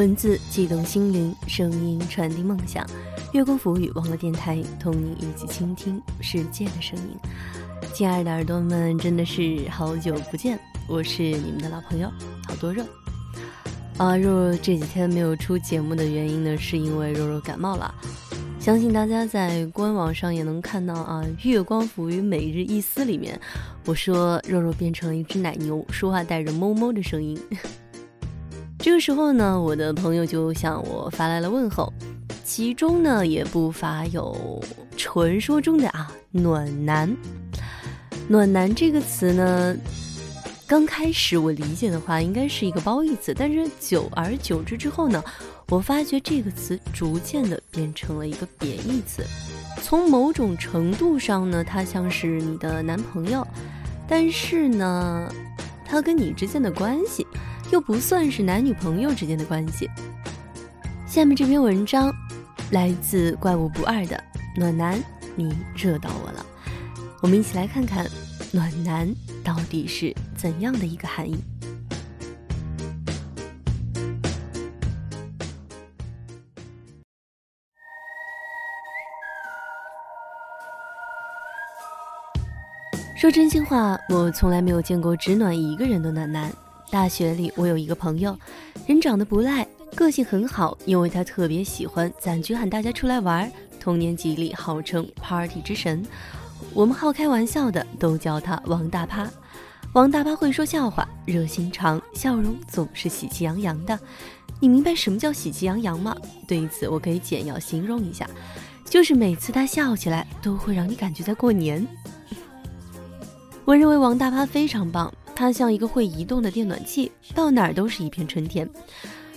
文字悸动心灵，声音传递梦想。月光浮语网络电台，同你一起倾听世界的声音。亲爱的耳朵们，真的是好久不见，我是你们的老朋友好多肉。啊，肉肉这几天没有出节目的原因呢，是因为肉肉感冒了。相信大家在官网上也能看到啊，《月光浮语每日一思》里面，我说肉肉变成了一只奶牛，说话带着哞哞的声音。这个时候呢，我的朋友就向我发来了问候，其中呢也不乏有传说中的啊暖男。暖男这个词呢，刚开始我理解的话应该是一个褒义词，但是久而久之之后呢，我发觉这个词逐渐的变成了一个贬义词。从某种程度上呢，他像是你的男朋友，但是呢，他跟你之间的关系。又不算是男女朋友之间的关系。下面这篇文章来自怪物不二的暖男，你热到我了。我们一起来看看暖男到底是怎样的一个含义。说真心话，我从来没有见过只暖一个人的暖男。大学里，我有一个朋友，人长得不赖，个性很好，因为他特别喜欢攒局喊大家出来玩。同年级里号称 party 之神，我们好开玩笑的都叫他王大趴。王大趴会说笑话，热心肠，笑容总是喜气洋洋的。你明白什么叫喜气洋洋吗？对此，我可以简要形容一下，就是每次他笑起来，都会让你感觉在过年。我认为王大趴非常棒。他像一个会移动的电暖器，到哪儿都是一片春天。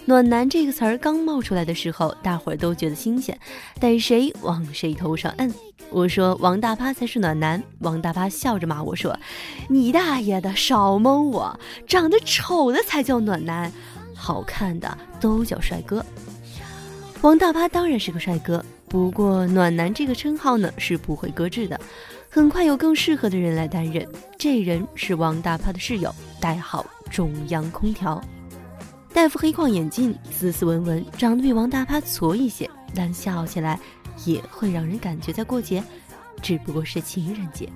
暖男这个词儿刚冒出来的时候，大伙儿都觉得新鲜，逮谁往谁头上摁。我说王大趴才是暖男，王大趴笑着骂我说：“你大爷的，少蒙我！长得丑的才叫暖男，好看的都叫帅哥。”王大趴当然是个帅哥，不过暖男这个称号呢是不会搁置的。很快有更适合的人来担任，这人是王大趴的室友，代号中央空调，戴副黑框眼镜，斯斯文文，长得比王大趴矬一些，但笑起来也会让人感觉在过节，只不过是情人节。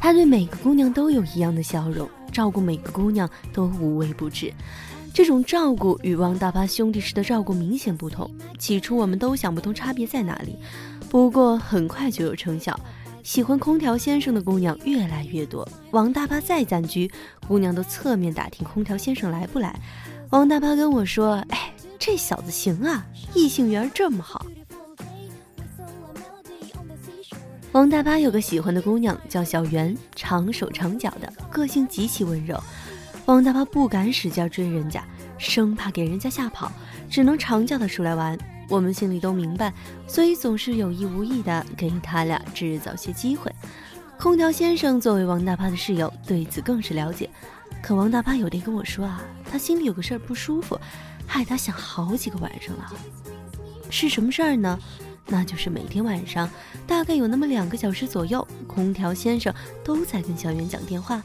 他对每个姑娘都有一样的笑容，照顾每个姑娘都无微不至。这种照顾与王大趴兄弟时的照顾明显不同。起初我们都想不通差别在哪里。不过很快就有成效，喜欢空调先生的姑娘越来越多。王大巴再暂居，姑娘都侧面打听空调先生来不来。王大巴跟我说：“哎，这小子行啊，异性缘这么好。”王大巴有个喜欢的姑娘叫小圆，长手长脚的，个性极其温柔。王大巴不敢使劲追人家，生怕给人家吓跑，只能常叫她出来玩。我们心里都明白，所以总是有意无意的给他俩制造些机会。空调先生作为王大趴的室友，对此更是了解。可王大趴有天跟我说啊，他心里有个事儿不舒服，害他想好几个晚上了。是什么事儿呢？那就是每天晚上，大概有那么两个小时左右，空调先生都在跟小圆讲电话。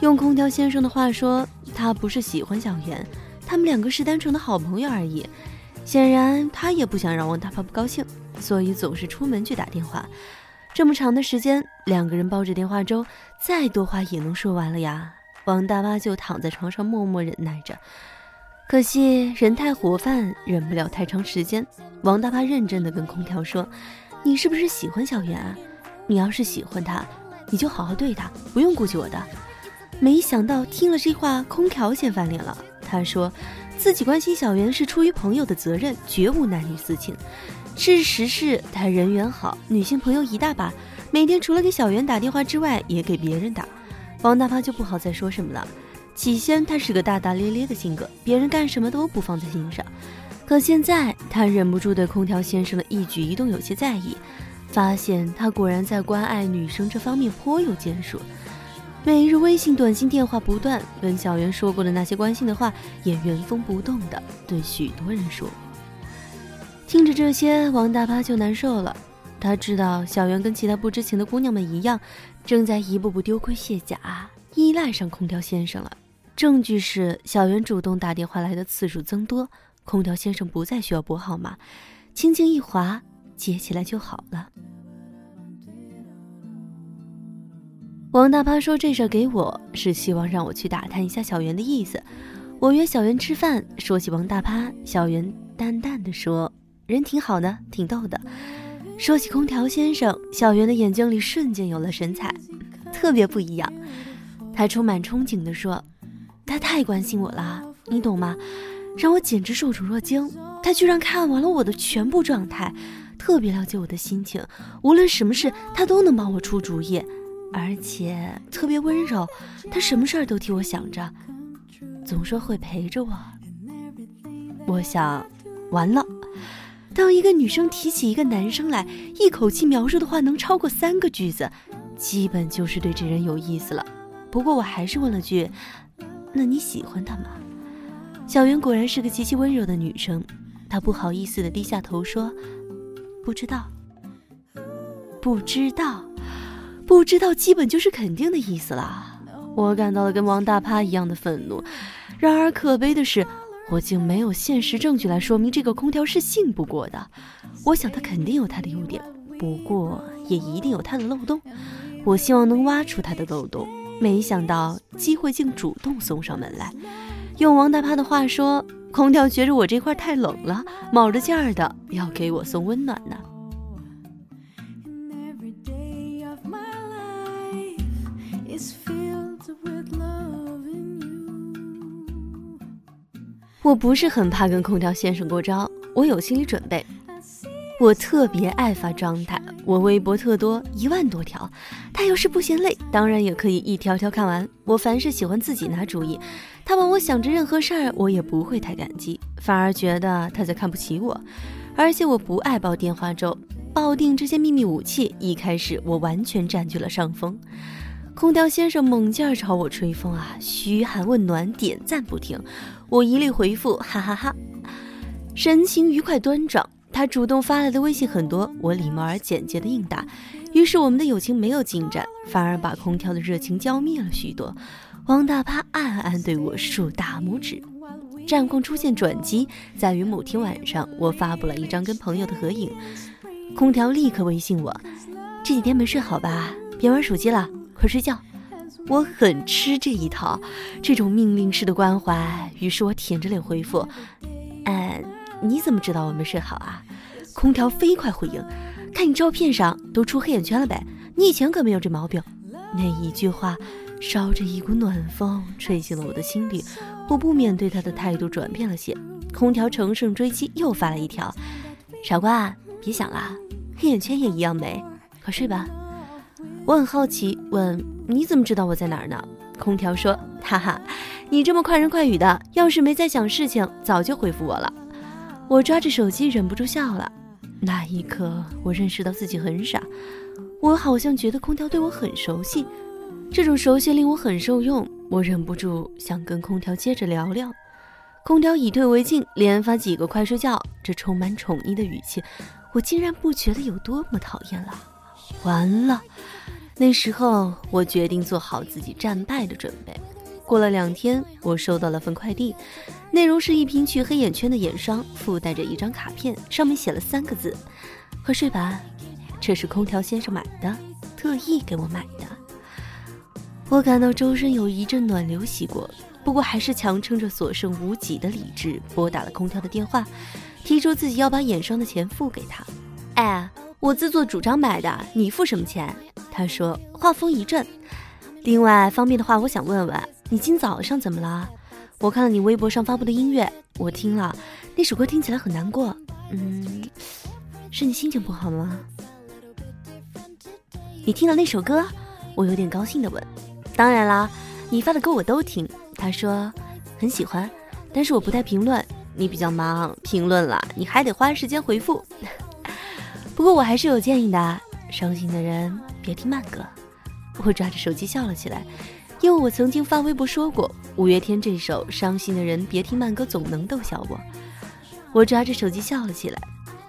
用空调先生的话说，他不是喜欢小圆，他们两个是单纯的好朋友而已。显然他也不想让王大发不高兴，所以总是出门去打电话。这么长的时间，两个人抱着电话粥，再多话也能说完了呀。王大发就躺在床上默默忍耐着。可惜人太活泛，忍不了太长时间。王大发认真的跟空调说：“你是不是喜欢小圆啊？你要是喜欢他，你就好好对他，不用顾及我的。”没想到听了这话，空调先翻脸了。他说。自己关心小袁是出于朋友的责任，绝无男女私情。事实是他人缘好，女性朋友一大把，每天除了给小袁打电话之外，也给别人打。王大发就不好再说什么了。起先他是个大大咧咧的性格，别人干什么都不放在心上。可现在他忍不住对空调先生的一举一动有些在意，发现他果然在关爱女生这方面颇有建树。每日微信、短信、电话不断，跟小袁说过的那些关心的话，也原封不动的对许多人说。听着这些，王大巴就难受了。他知道小袁跟其他不知情的姑娘们一样，正在一步步丢盔卸甲，依赖上空调先生了。证据是小袁主动打电话来的次数增多，空调先生不再需要拨号码，轻轻一划接起来就好了。王大妈说这事儿给我是希望让我去打探一下小袁的意思。我约小袁吃饭，说起王大妈，小袁淡淡的说：“人挺好的，挺逗的。”说起空调先生，小袁的眼睛里瞬间有了神采，特别不一样。他充满憧憬地说：“他太关心我了，你懂吗？让我简直受宠若惊。他居然看完了我的全部状态，特别了解我的心情，无论什么事他都能帮我出主意，而且特别温柔。他什么事儿都替我想着，总说会陪着我。我想，完了。”当一个女生提起一个男生来，一口气描述的话能超过三个句子，基本就是对这人有意思了。不过我还是问了句：“那你喜欢他吗？”小袁果然是个极其温柔的女生，她不好意思的低下头说：“不知道，不知道，不知道，基本就是肯定的意思了。”我感到了跟王大趴一样的愤怒。然而可悲的是。我竟没有现实证据来说明这个空调是信不过的。我想它肯定有它的优点，不过也一定有它的漏洞。我希望能挖出它的漏洞，没想到机会竟主动送上门来。用王大趴的话说，空调觉着我这块太冷了，卯着劲儿的要给我送温暖呢。我不是很怕跟空调先生过招，我有心理准备。我特别爱发状态，我微博特多，一万多条。他要是不嫌累，当然也可以一条条看完。我凡是喜欢自己拿主意，他帮我想着任何事儿，我也不会太感激，反而觉得他在看不起我。而且我不爱煲电话粥，抱定这些秘密武器，一开始我完全占据了上风。空调先生猛劲儿朝我吹风啊，嘘寒问暖，点赞不停。我一律回复哈哈哈，神情愉快端庄。他主动发来的微信很多，我礼貌而简洁的应答。于是我们的友情没有进展，反而把空调的热情浇灭了许多。王大趴暗暗对我竖大拇指。战况出现转机，在于某天晚上，我发布了一张跟朋友的合影，空调立刻微信我：这几天没睡好吧？别玩手机了。快睡觉，我很吃这一套，这种命令式的关怀。于是我舔着脸回复：“哎，你怎么知道我没睡好啊？”空调飞快回应：“看你照片上都出黑眼圈了呗，你以前可没有这毛病。”那一句话，捎着一股暖风，吹进了我的心里。我不免对他的态度转变了些。空调乘胜追击，又发了一条：“傻瓜，别想了，黑眼圈也一样美，快睡吧。”我很好奇，问你怎么知道我在哪儿呢？空调说：“哈哈，你这么快人快语的，要是没在想事情，早就回复我了。”我抓着手机，忍不住笑了。那一刻，我认识到自己很傻。我好像觉得空调对我很熟悉，这种熟悉令我很受用。我忍不住想跟空调接着聊聊。空调以退为进，连发几个快睡觉，这充满宠溺的语气，我竟然不觉得有多么讨厌了。完了。那时候，我决定做好自己战败的准备。过了两天，我收到了份快递，内容是一瓶去黑眼圈的眼霜，附带着一张卡片，上面写了三个字：“快睡吧。”这是空调先生买的，特意给我买的。我感到周身有一阵暖流袭过，不过还是强撑着所剩无几的理智，拨打了空调的电话，提出自己要把眼霜的钱付给他。哎，我自作主张买的，你付什么钱？他说，话锋一阵。另外方便的话，我想问问你今早上怎么了？我看了你微博上发布的音乐，我听了那首歌，听起来很难过。嗯，是你心情不好吗？你听了那首歌，我有点高兴的问。当然啦，你发的歌我都听。他说很喜欢，但是我不太评论，你比较忙，评论了你还得花时间回复。不过我还是有建议的，伤心的人。别听慢歌，我抓着手机笑了起来，因为我曾经发微博说过，五月天这首《伤心的人别听慢歌》总能逗笑我。我抓着手机笑了起来，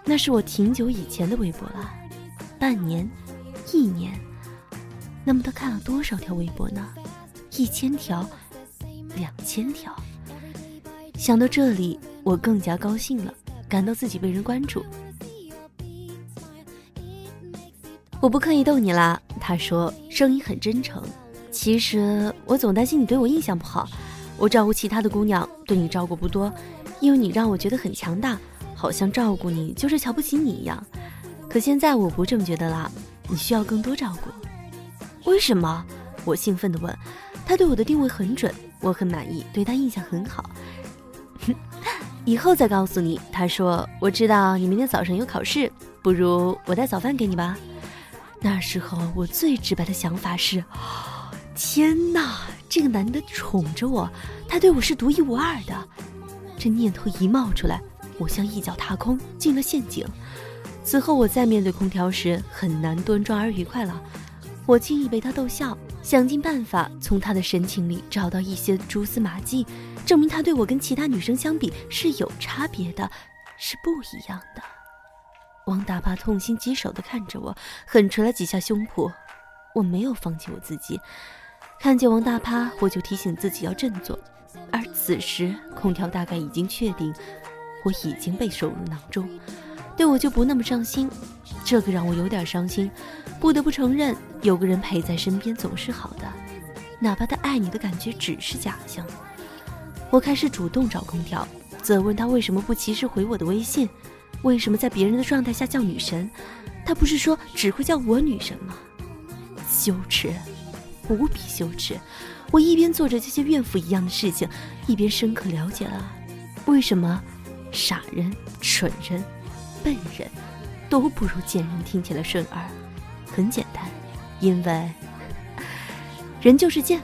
那是我挺久以前的微博了，半年，一年，那么他看了多少条微博呢？一千条，两千条。想到这里，我更加高兴了，感到自己被人关注。我不刻意逗你啦，他说，声音很真诚。其实我总担心你对我印象不好。我照顾其他的姑娘，对你照顾不多，因为你让我觉得很强大，好像照顾你就是瞧不起你一样。可现在我不这么觉得啦，你需要更多照顾。为什么？我兴奋地问。他对我的定位很准，我很满意，对他印象很好。以后再告诉你。他说：“我知道你明天早上有考试，不如我带早饭给你吧。”那时候我最直白的想法是：天哪，这个男的宠着我，他对我是独一无二的。这念头一冒出来，我像一脚踏空，进了陷阱。此后我再面对空调时，很难端庄而愉快了。我轻易被他逗笑，想尽办法从他的神情里找到一些蛛丝马迹，证明他对我跟其他女生相比是有差别的，是不一样的。王大爸痛心疾首地看着我，狠捶了几下胸脯。我没有放弃我自己，看见王大趴，我就提醒自己要振作。而此时，空调大概已经确定我已经被收入囊中。对我就不那么上心，这个让我有点伤心。不得不承认，有个人陪在身边总是好的，哪怕他爱你的感觉只是假象。我开始主动找空调，责问他为什么不及时回我的微信，为什么在别人的状态下叫女神，他不是说只会叫我女神吗？羞耻，无比羞耻。我一边做着这些怨妇一样的事情，一边深刻了解了为什么傻人、蠢人。笨人都不如贱人听起来顺耳，很简单，因为人就是贱。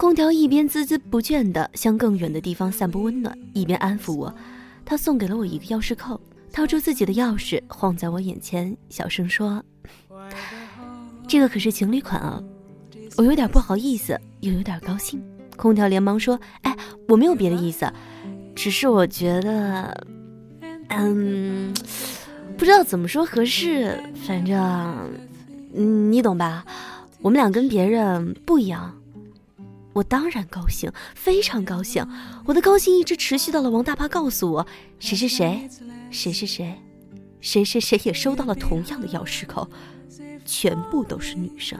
空调一边孜孜不倦地向更远的地方散布温暖，一边安抚我。他送给了我一个钥匙扣，掏出自己的钥匙晃在我眼前，小声说：“这个可是情侣款啊！”我有点不好意思，又有点高兴。空调连忙说：“哎，我没有别的意思，只是我觉得，嗯，不知道怎么说合适。反正，嗯你懂吧？我们俩跟别人不一样。”我当然高兴，非常高兴。我的高兴一直持续到了王大爸告诉我，谁是谁，谁是谁，谁谁谁也收到了同样的钥匙扣，全部都是女生。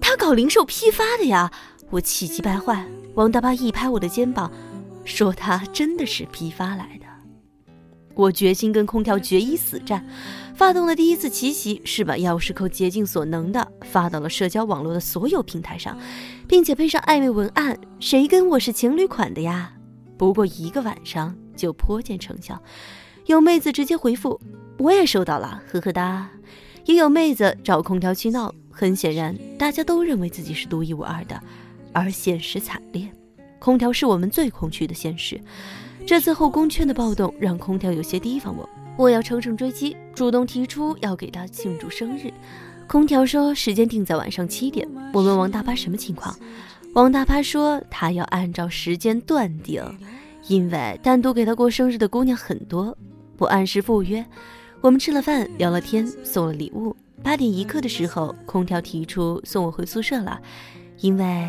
他搞零售批发的呀！我气急败坏。王大爸一拍我的肩膀，说他真的是批发来的。我决心跟空调决一死战。发动的第一次奇袭是把钥匙扣竭尽所能的发到了社交网络的所有平台上，并且配上暧昧文案：“谁跟我是情侣款的呀？”不过一个晚上就颇见成效，有妹子直接回复：“我也收到了，呵呵哒。”也有妹子找空调去闹。很显然，大家都认为自己是独一无二的，而现实惨烈。空调是我们最空虚的现实。这次后宫圈的暴动让空调有些提防我。我要乘胜追击，主动提出要给他庆祝生日。空调说时间定在晚上七点。我问王大巴什么情况，王大巴说他要按照时间断定，因为单独给他过生日的姑娘很多。我按时赴约，我们吃了饭，聊了天，送了礼物。八点一刻的时候，空调提出送我回宿舍了，因为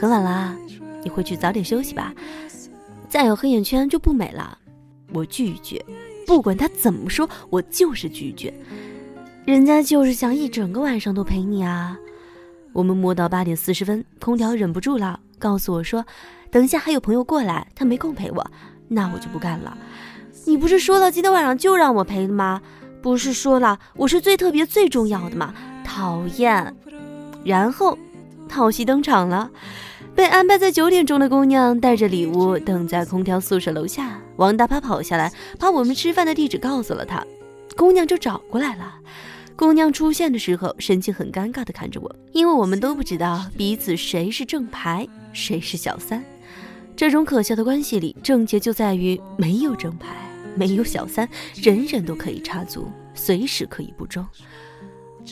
很晚啦，你回去早点休息吧。再有黑眼圈就不美了。我拒绝。不管他怎么说，我就是拒绝。人家就是想一整个晚上都陪你啊！我们摸到八点四十分，空调忍不住了，告诉我说：“等一下还有朋友过来，他没空陪我。”那我就不干了。你不是说了今天晚上就让我陪的吗？不是说了我是最特别、最重要的吗？讨厌！然后，好戏登场了。被安排在九点钟的姑娘带着礼物等在空调宿舍楼下，王大趴跑下来，把我们吃饭的地址告诉了她，姑娘就找过来了。姑娘出现的时候，神情很尴尬地看着我，因为我们都不知道彼此谁是正牌，谁是小三。这种可笑的关系里，症结就在于没有正牌，没有小三，人人都可以插足，随时可以不忠。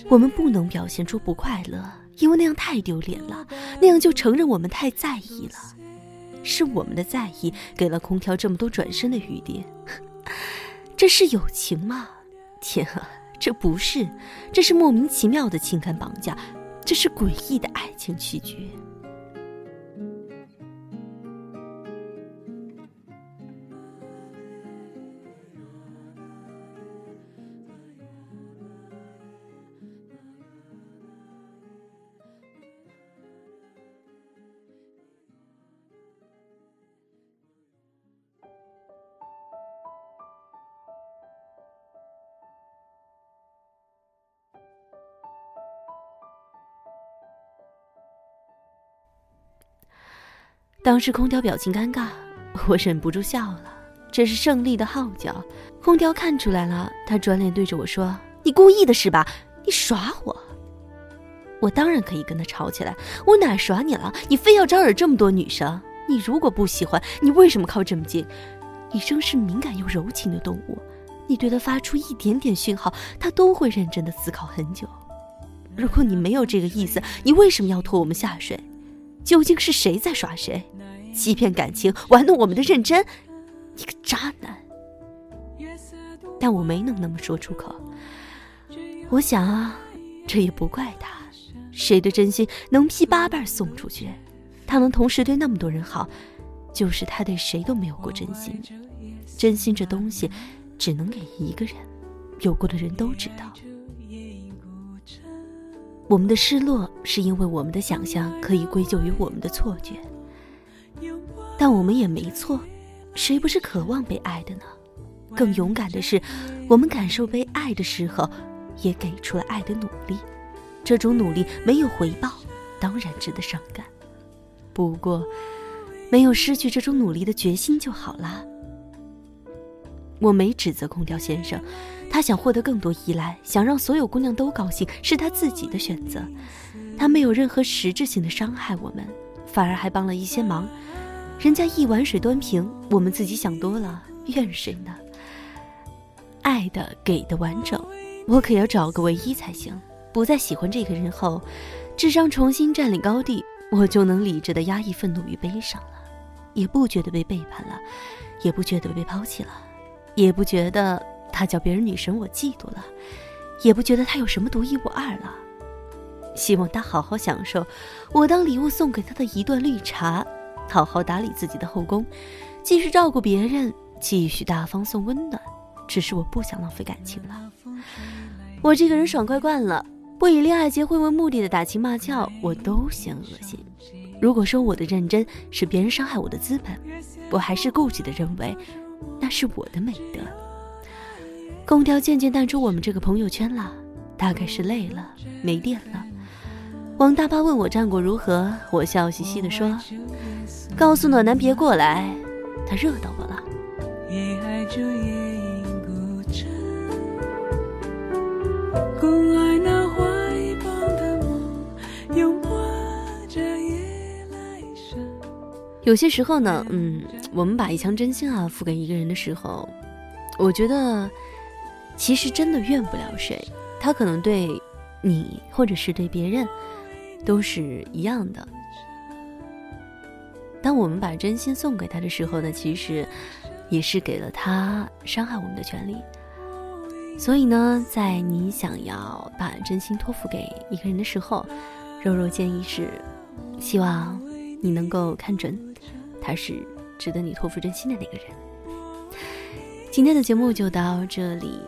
我们不能表现出不快乐，因为那样太丢脸了，那样就承认我们太在意了。是我们的在意给了空调这么多转身的余地，这是友情吗？天啊，这不是，这是莫名其妙的情感绑架，这是诡异的爱情曲局。当时空调表情尴尬，我忍不住笑了。这是胜利的号角。空调看出来了，他转脸对着我说：“你故意的是吧？你耍我？我当然可以跟他吵起来。我哪耍你了？你非要招惹这么多女生？你如果不喜欢，你为什么靠这么近？女生是敏感又柔情的动物，你对她发出一点点讯号，她都会认真的思考很久。如果你没有这个意思，你为什么要拖我们下水？”究竟是谁在耍谁，欺骗感情，玩弄我们的认真？你个渣男！但我没能那么说出口。我想啊，这也不怪他，谁的真心能批八瓣送出去？他能同时对那么多人好，就是他对谁都没有过真心。真心这东西，只能给一个人，有过的人都知道。我们的失落是因为我们的想象可以归咎于我们的错觉，但我们也没错，谁不是渴望被爱的呢？更勇敢的是，我们感受被爱的时候，也给出了爱的努力。这种努力没有回报，当然值得伤感。不过，没有失去这种努力的决心就好啦。我没指责空调先生。他想获得更多依赖，想让所有姑娘都高兴，是他自己的选择。他没有任何实质性的伤害我们，反而还帮了一些忙。人家一碗水端平，我们自己想多了，怨谁呢？爱的给的完整，我可要找个唯一才行。不再喜欢这个人后，智商重新占领高地，我就能理智的压抑愤怒与悲伤了，也不觉得被背叛了，也不觉得被抛弃了，也不觉得。他叫别人女神，我嫉妒了，也不觉得他有什么独一无二了。希望他好好享受我当礼物送给他的一段绿茶，好好打理自己的后宫，继续照顾别人，继续大方送温暖。只是我不想浪费感情了。我这个人爽快惯了，不以恋爱结婚为目的的打情骂俏，我都嫌恶心。如果说我的认真是别人伤害我的资本，我还是固执的认为那是我的美德。空调渐渐淡出我们这个朋友圈了，大概是累了，没电了。王大巴问我战果如何，我笑嘻嘻地说：“告诉暖男别过来，他热到我了。”有些时候呢，嗯，我们把一腔真心啊付给一个人的时候，我觉得。其实真的怨不了谁，他可能对你或者是对别人都是一样的。当我们把真心送给他的时候呢，其实也是给了他伤害我们的权利。所以呢，在你想要把真心托付给一个人的时候，柔柔建议是，希望你能够看准，他是值得你托付真心的那个人。今天的节目就到这里。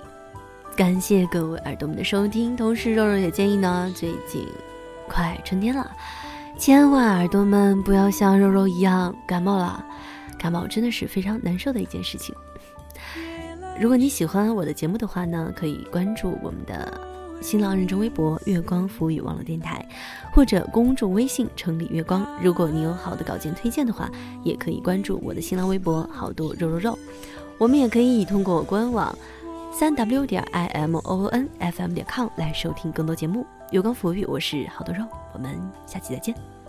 感谢各位耳朵们的收听，同时肉肉也建议呢，最近快春天了，千万耳朵们不要像肉肉一样感冒了，感冒真的是非常难受的一件事情。如果你喜欢我的节目的话呢，可以关注我们的新浪认证微博“月光浮语网络电台”，或者公众微信“城里月光”。如果你有好的稿件推荐的话，也可以关注我的新浪微博“好多肉肉肉”。我们也可以通过官网。三 w 点 i m o n f m 点 com 来收听更多节目。有光抚育，我是好多肉，我们下期再见。